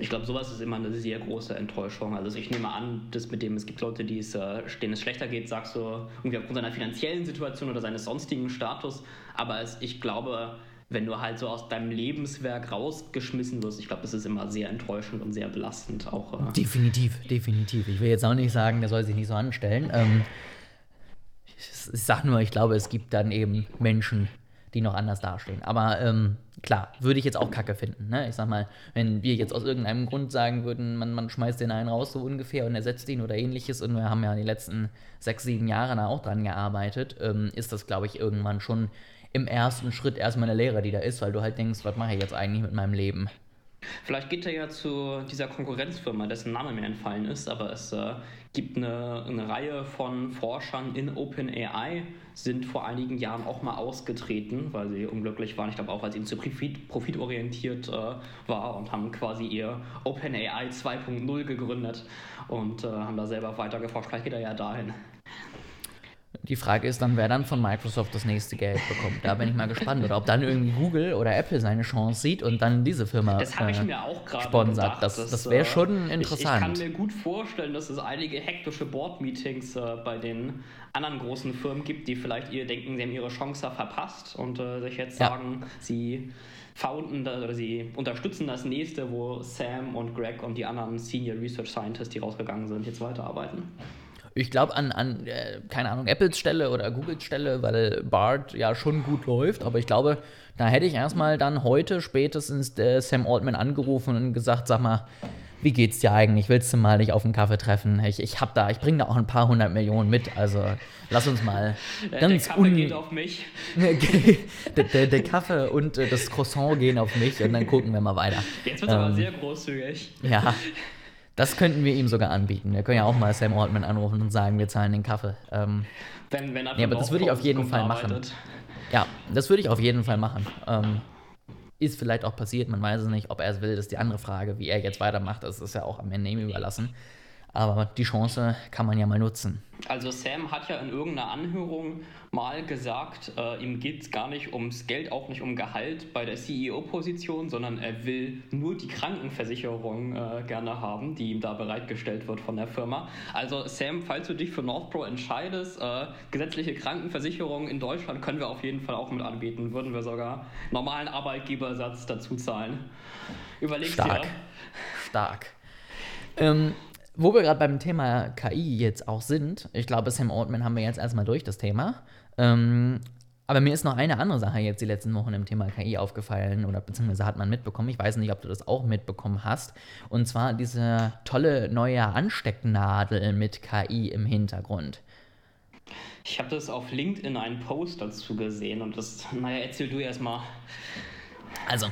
Speaker 3: Ich glaube, sowas ist immer eine sehr große Enttäuschung. Also ich nehme an, dass mit dem, es gibt Leute, die es, äh, denen es schlechter geht, sagst du, irgendwie aufgrund seiner finanziellen Situation oder seines sonstigen Status. Aber es, ich glaube, wenn du halt so aus deinem Lebenswerk rausgeschmissen wirst, ich glaube, das ist immer sehr enttäuschend und sehr belastend auch.
Speaker 2: Äh definitiv, definitiv. Ich will jetzt auch nicht sagen, der soll sich nicht so anstellen. Ähm, ich, ich sag nur, ich glaube, es gibt dann eben Menschen, die noch anders dastehen. Aber ähm, klar, würde ich jetzt auch Kacke finden. Ne? Ich sag mal, wenn wir jetzt aus irgendeinem Grund sagen würden, man, man schmeißt den einen raus so ungefähr und ersetzt ihn oder ähnliches, und wir haben ja die letzten sechs, sieben Jahre da auch dran gearbeitet, ähm, ist das, glaube ich, irgendwann schon im ersten Schritt erstmal eine Lehre, die da ist, weil du halt denkst, was mache ich jetzt eigentlich mit meinem Leben?
Speaker 3: Vielleicht geht er ja zu dieser Konkurrenzfirma, dessen Name mir entfallen ist, aber es äh, gibt eine, eine, Reihe von Forschern in OpenAI, sind vor einigen Jahren auch mal ausgetreten, weil sie unglücklich waren. Ich glaube auch, weil ihnen zu profit, profitorientiert äh, war und haben quasi ihr OpenAI 2.0 gegründet und äh, haben da selber weiter geforscht. Vielleicht geht er ja dahin.
Speaker 2: Die Frage ist dann, wer dann von Microsoft das nächste Geld bekommt. Da bin ich mal gespannt. Oder ob dann irgendwie Google oder Apple seine Chance sieht und dann diese Firma
Speaker 3: das äh, ich mir auch
Speaker 2: sponsert. Das, das, das wäre schon interessant.
Speaker 3: Ich, ich, kann mir gut vorstellen, dass es einige hektische Board-Meetings äh, bei den anderen großen Firmen gibt, die vielleicht ihr denken, sie haben ihre Chance verpasst und äh, sich jetzt ja. sagen, sie founden oder sie unterstützen das nächste, wo Sam und Greg und die anderen Senior Research Scientists, die rausgegangen sind, jetzt weiterarbeiten.
Speaker 2: Ich glaube an, an äh, keine Ahnung, Apples Stelle oder Googles Stelle, weil Bart ja schon gut läuft, aber ich glaube, da hätte ich erstmal dann heute spätestens der Sam Altman angerufen und gesagt, sag mal, wie geht's dir eigentlich? Willst du mal dich auf einen Kaffee treffen? Ich, ich hab da, ich bringe da auch ein paar hundert Millionen mit, also lass uns mal
Speaker 3: ganz Der Kaffee geht auf mich.
Speaker 2: der, der, der, Kaffee und äh, das Croissant gehen auf mich und dann gucken wir mal weiter.
Speaker 3: Jetzt wird ähm, aber sehr großzügig.
Speaker 2: Ja. Das könnten wir ihm sogar anbieten. Wir können ja auch mal Sam Altman anrufen und sagen, wir zahlen den Kaffee. Ähm,
Speaker 3: wenn, wenn er
Speaker 2: ja, aber das würde ich auf jeden Fall machen. Arbeitet. Ja, das würde ich auf jeden Fall machen. Ähm, ist vielleicht auch passiert, man weiß es nicht, ob er es will, das ist die andere Frage. Wie er jetzt weitermacht, das ist ja auch am Ende ihm überlassen. Aber die Chance kann man ja mal nutzen.
Speaker 3: Also Sam hat ja in irgendeiner Anhörung mal gesagt, äh, ihm geht es gar nicht ums Geld, auch nicht um Gehalt bei der CEO-Position, sondern er will nur die Krankenversicherung äh, gerne haben, die ihm da bereitgestellt wird von der Firma. Also Sam, falls du dich für Northpro entscheidest, äh, gesetzliche Krankenversicherung in Deutschland können wir auf jeden Fall auch mit anbieten. Würden wir sogar normalen Arbeitgebersatz dazu zahlen. Überlegst
Speaker 2: Stark. dir. Stark. Ähm, wo wir gerade beim Thema KI jetzt auch sind, ich glaube, Sam Altman haben wir jetzt erstmal durch das Thema. Ähm, aber mir ist noch eine andere Sache jetzt die letzten Wochen im Thema KI aufgefallen oder beziehungsweise hat man mitbekommen. Ich weiß nicht, ob du das auch mitbekommen hast. Und zwar diese tolle neue Anstecknadel mit KI im Hintergrund.
Speaker 3: Ich habe das auf LinkedIn einen Post dazu gesehen und das, naja, erzähl du erst mal.
Speaker 2: Also,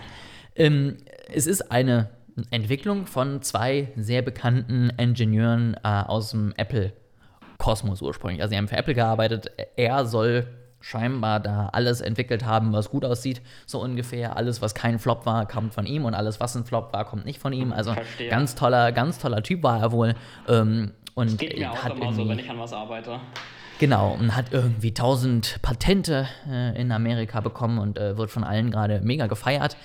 Speaker 2: ähm, es ist eine Entwicklung von zwei sehr bekannten Ingenieuren äh, aus dem Apple-Kosmos ursprünglich. Also sie haben für Apple gearbeitet. Er soll scheinbar da alles entwickelt haben, was gut aussieht, so ungefähr. Alles, was kein Flop war, kommt von ihm und alles, was ein Flop war, kommt nicht von ihm. Also Verstehe. ganz toller, ganz toller Typ war er wohl. Ähm, und das
Speaker 3: geht mir auch
Speaker 2: hat
Speaker 3: immer so, wenn ich an was arbeite.
Speaker 2: Genau, und hat irgendwie tausend Patente äh, in Amerika bekommen und äh, wird von allen gerade mega gefeiert.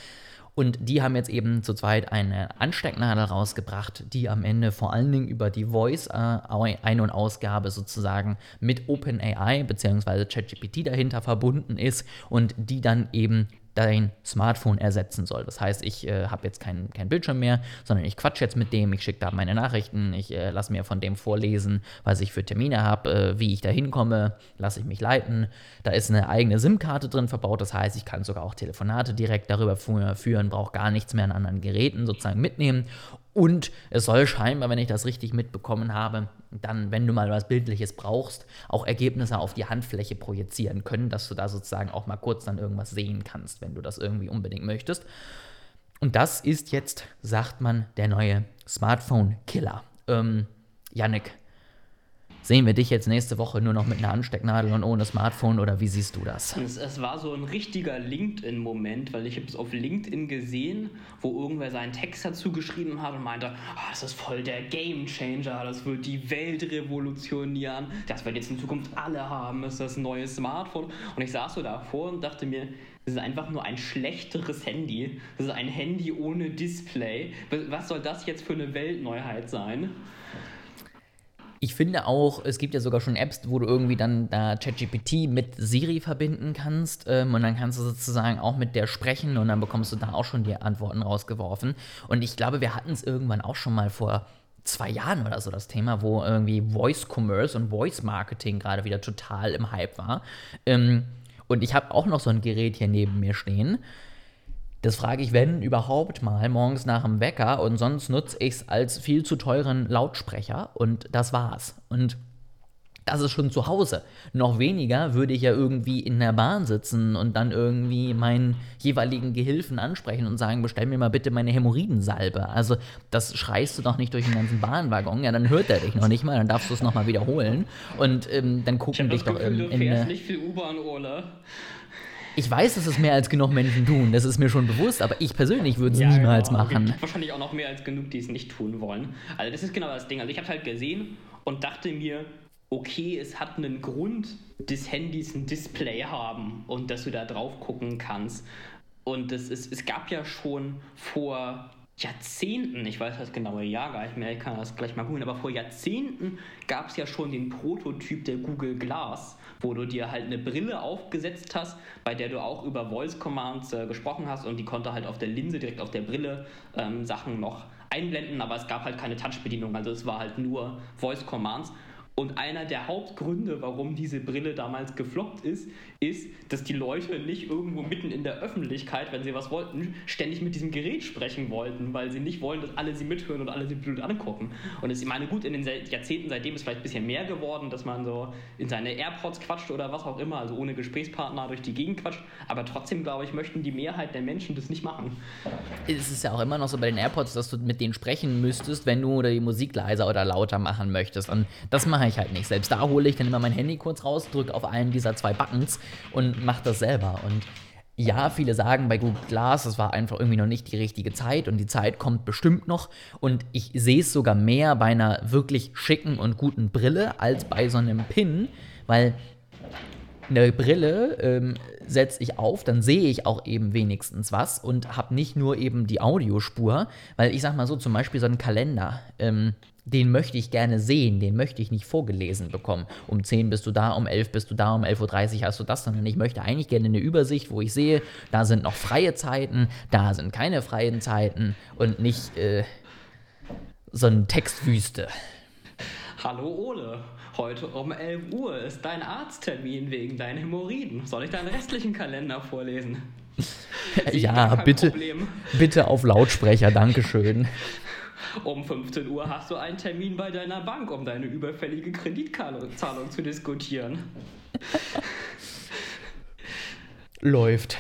Speaker 2: Und die haben jetzt eben zu zweit eine Anstecknadel rausgebracht, die am Ende vor allen Dingen über die Voice-Ein- äh, und Ausgabe sozusagen mit OpenAI bzw. ChatGPT dahinter verbunden ist und die dann eben dein Smartphone ersetzen soll. Das heißt, ich äh, habe jetzt keinen kein Bildschirm mehr, sondern ich quatsche jetzt mit dem, ich schicke da meine Nachrichten, ich äh, lasse mir von dem vorlesen, was ich für Termine habe, äh, wie ich da hinkomme, lasse ich mich leiten. Da ist eine eigene SIM-Karte drin verbaut, das heißt, ich kann sogar auch Telefonate direkt darüber führen, brauche gar nichts mehr an anderen Geräten sozusagen mitnehmen. Und es soll scheinbar, wenn ich das richtig mitbekommen habe, dann, wenn du mal was Bildliches brauchst, auch Ergebnisse auf die Handfläche projizieren können, dass du da sozusagen auch mal kurz dann irgendwas sehen kannst, wenn du das irgendwie unbedingt möchtest. Und das ist jetzt, sagt man, der neue Smartphone-Killer. Ähm, Yannick, Sehen wir dich jetzt nächste Woche nur noch mit einer Anstecknadel und ohne Smartphone oder wie siehst du das?
Speaker 3: Es, es war so ein richtiger LinkedIn-Moment, weil ich habe es auf LinkedIn gesehen, wo irgendwer seinen Text dazu geschrieben hat und meinte, oh, das ist voll der Game-Changer, das wird die Welt revolutionieren, das wird jetzt in Zukunft alle haben, ist das neue Smartphone. Und ich saß so davor und dachte mir, das ist einfach nur ein schlechteres Handy. Das ist ein Handy ohne Display. Was soll das jetzt für eine Weltneuheit sein?
Speaker 2: Ich finde auch, es gibt ja sogar schon Apps, wo du irgendwie dann da ChatGPT mit Siri verbinden kannst ähm, und dann kannst du sozusagen auch mit der sprechen und dann bekommst du da auch schon die Antworten rausgeworfen. Und ich glaube, wir hatten es irgendwann auch schon mal vor zwei Jahren oder so das Thema, wo irgendwie Voice Commerce und Voice Marketing gerade wieder total im Hype war. Ähm, und ich habe auch noch so ein Gerät hier neben mir stehen. Das frage ich, wenn überhaupt mal, morgens nach dem Wecker und sonst nutze ich es als viel zu teuren Lautsprecher und das war's. Und das ist schon zu Hause. Noch weniger würde ich ja irgendwie in der Bahn sitzen und dann irgendwie meinen jeweiligen Gehilfen ansprechen und sagen, bestell mir mal bitte meine Hämorrhoidensalbe. Also das schreist du doch nicht durch den ganzen Bahnwaggon. Ja, dann hört er dich noch nicht mal, dann darfst du es nochmal wiederholen. Und ähm, dann gucken dich doch
Speaker 3: Gefühl, ähm, in, du fährst nicht viel U-Bahn, Ole.
Speaker 2: Ich weiß, dass es mehr als genug Menschen tun, das ist mir schon bewusst, aber ich persönlich würde es ja, niemals genau. machen.
Speaker 3: Gibt wahrscheinlich auch noch mehr als genug, die es nicht tun wollen. Also das ist genau das Ding. Also ich habe halt gesehen und dachte mir, okay, es hat einen Grund, dass Handys ein Display haben und dass du da drauf gucken kannst. Und das ist, es gab ja schon vor Jahrzehnten, ich weiß das genaue Jahr gar nicht mehr, ich kann das gleich mal googeln, aber vor Jahrzehnten gab es ja schon den Prototyp der Google Glass wo du dir halt eine Brille aufgesetzt hast, bei der du auch über Voice Commands äh, gesprochen hast und die konnte halt auf der Linse direkt auf der Brille ähm, Sachen noch einblenden, aber es gab halt keine Touch-Bedienung, also es war halt nur Voice Commands. Und einer der Hauptgründe, warum diese Brille damals gefloppt ist, ist, dass die Leute nicht irgendwo mitten in der Öffentlichkeit, wenn sie was wollten, ständig mit diesem Gerät sprechen wollten, weil sie nicht wollen, dass alle sie mithören und alle sie blöd angucken. Und ich meine, gut, in den Jahrzehnten seitdem ist vielleicht ein bisschen mehr geworden, dass man so in seine AirPods quatscht oder was auch immer, also ohne Gesprächspartner durch die Gegend quatscht. Aber trotzdem, glaube ich, möchten die Mehrheit der Menschen das nicht machen.
Speaker 2: Es ist ja auch immer noch so bei den AirPods, dass du mit denen sprechen müsstest, wenn du die Musik leiser oder lauter machen möchtest. Und das mache mache ich halt nicht. Selbst da hole ich dann immer mein Handy kurz raus, drücke auf einen dieser zwei Buttons und mache das selber. Und ja, viele sagen bei Google Glass, das war einfach irgendwie noch nicht die richtige Zeit und die Zeit kommt bestimmt noch. Und ich sehe es sogar mehr bei einer wirklich schicken und guten Brille als bei so einem Pin, weil eine Brille ähm, setze ich auf, dann sehe ich auch eben wenigstens was und habe nicht nur eben die Audiospur, weil ich sag mal so, zum Beispiel so einen Kalender. Ähm, den möchte ich gerne sehen, den möchte ich nicht vorgelesen bekommen. Um 10 bist du da, um 11 bist du da, um 11.30 Uhr hast du das, sondern ich möchte eigentlich gerne eine Übersicht, wo ich sehe, da sind noch freie Zeiten, da sind keine freien Zeiten und nicht äh, so eine Textwüste.
Speaker 3: Hallo Ole, heute um 11 Uhr ist dein Arzttermin wegen deinen Hämorrhoiden. Soll ich deinen restlichen Kalender vorlesen?
Speaker 2: ja, bitte, bitte auf Lautsprecher, Dankeschön.
Speaker 3: Um 15 Uhr hast du einen Termin bei deiner Bank, um deine überfällige Kreditzahlung zu diskutieren.
Speaker 2: Läuft.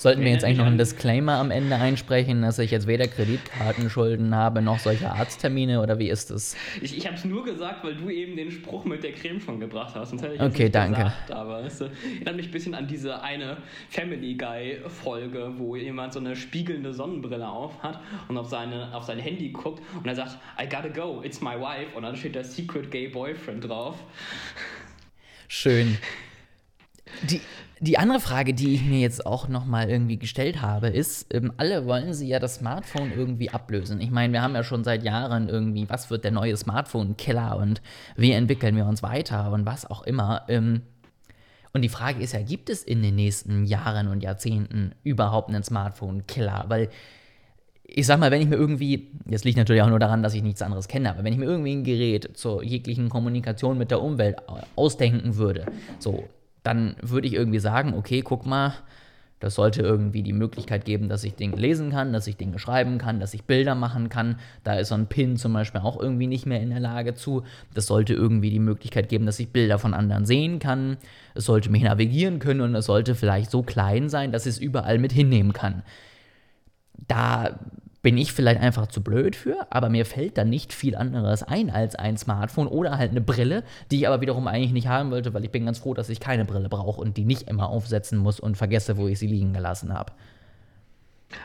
Speaker 2: Sollten wir jetzt eigentlich noch einen Disclaimer am Ende einsprechen, dass ich jetzt weder Kreditkartenschulden habe noch solche Arzttermine oder wie ist es?
Speaker 3: Ich, ich habe es nur gesagt, weil du eben den Spruch mit der Creme schon gebracht hast.
Speaker 2: okay, danke.
Speaker 3: Gesagt, aber es erinnert mich ein bisschen an diese eine Family Guy Folge, wo jemand so eine spiegelnde Sonnenbrille auf hat und auf, seine, auf sein Handy guckt und er sagt, I gotta go, it's my wife und dann steht der Secret Gay Boyfriend drauf.
Speaker 2: Schön. Die, die andere Frage, die ich mir jetzt auch nochmal irgendwie gestellt habe, ist, ähm, alle wollen sie ja das Smartphone irgendwie ablösen. Ich meine, wir haben ja schon seit Jahren irgendwie, was wird der neue Smartphone-Killer und wie entwickeln wir uns weiter und was auch immer. Ähm, Und die Frage ist ja, gibt es in den nächsten Jahren und Jahrzehnten überhaupt einen Smartphone-Killer? Weil ich sag mal, wenn ich mir irgendwie, jetzt liegt natürlich auch nur daran, dass ich nichts anderes kenne, aber wenn ich mir irgendwie ein Gerät zur jeglichen Kommunikation mit der Umwelt ausdenken würde, so, dann würde ich irgendwie sagen, okay, guck mal, das sollte irgendwie die Möglichkeit geben, dass ich Dinge lesen kann, dass ich Dinge schreiben kann, dass ich Bilder machen kann. Da ist so ein Pin zum Beispiel auch irgendwie nicht mehr in der Lage zu. Das sollte irgendwie die Möglichkeit geben, dass ich Bilder von anderen sehen kann. Es sollte mich navigieren können und es sollte vielleicht so klein sein, dass ich es überall mit hinnehmen kann. Da bin ich vielleicht einfach zu blöd für, aber mir fällt da nicht viel anderes ein als ein Smartphone oder halt eine Brille, die ich aber wiederum eigentlich nicht haben wollte, weil ich bin ganz froh, dass ich keine Brille brauche und die nicht immer aufsetzen muss und vergesse, wo ich sie liegen gelassen habe.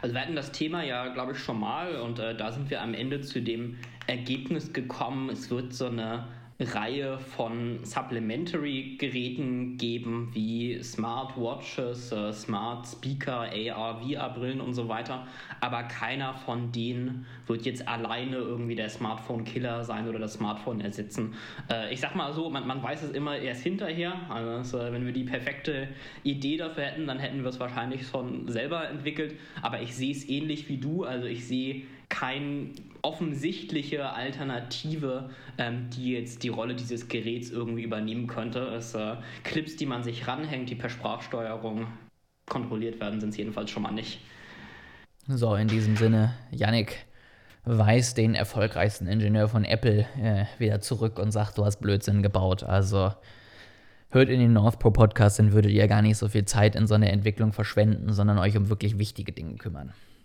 Speaker 3: Also wir hatten das Thema ja, glaube ich, schon mal und äh, da sind wir am Ende zu dem Ergebnis gekommen, es wird so eine Reihe von Supplementary-Geräten geben, wie Smartwatches, äh, Smart Speaker, AR, VR-Brillen und so weiter. Aber keiner von denen wird jetzt alleine irgendwie der Smartphone-Killer sein oder das Smartphone ersetzen. Äh, ich sag mal so, man, man weiß es immer erst hinterher. Also, wenn wir die perfekte Idee dafür hätten, dann hätten wir es wahrscheinlich schon selber entwickelt. Aber ich sehe es ähnlich wie du. Also ich sehe keine offensichtliche Alternative, ähm, die jetzt die Rolle dieses Geräts irgendwie übernehmen könnte. Es äh, Clips, die man sich ranhängt, die per Sprachsteuerung kontrolliert werden, sind es jedenfalls schon mal nicht.
Speaker 2: So, in diesem Sinne, Yannick weist den erfolgreichsten Ingenieur von Apple äh, wieder zurück und sagt, du hast Blödsinn gebaut. Also hört in den North Pro Podcast, dann würdet ihr gar nicht so viel Zeit in so eine Entwicklung verschwenden, sondern euch um wirklich wichtige Dinge kümmern.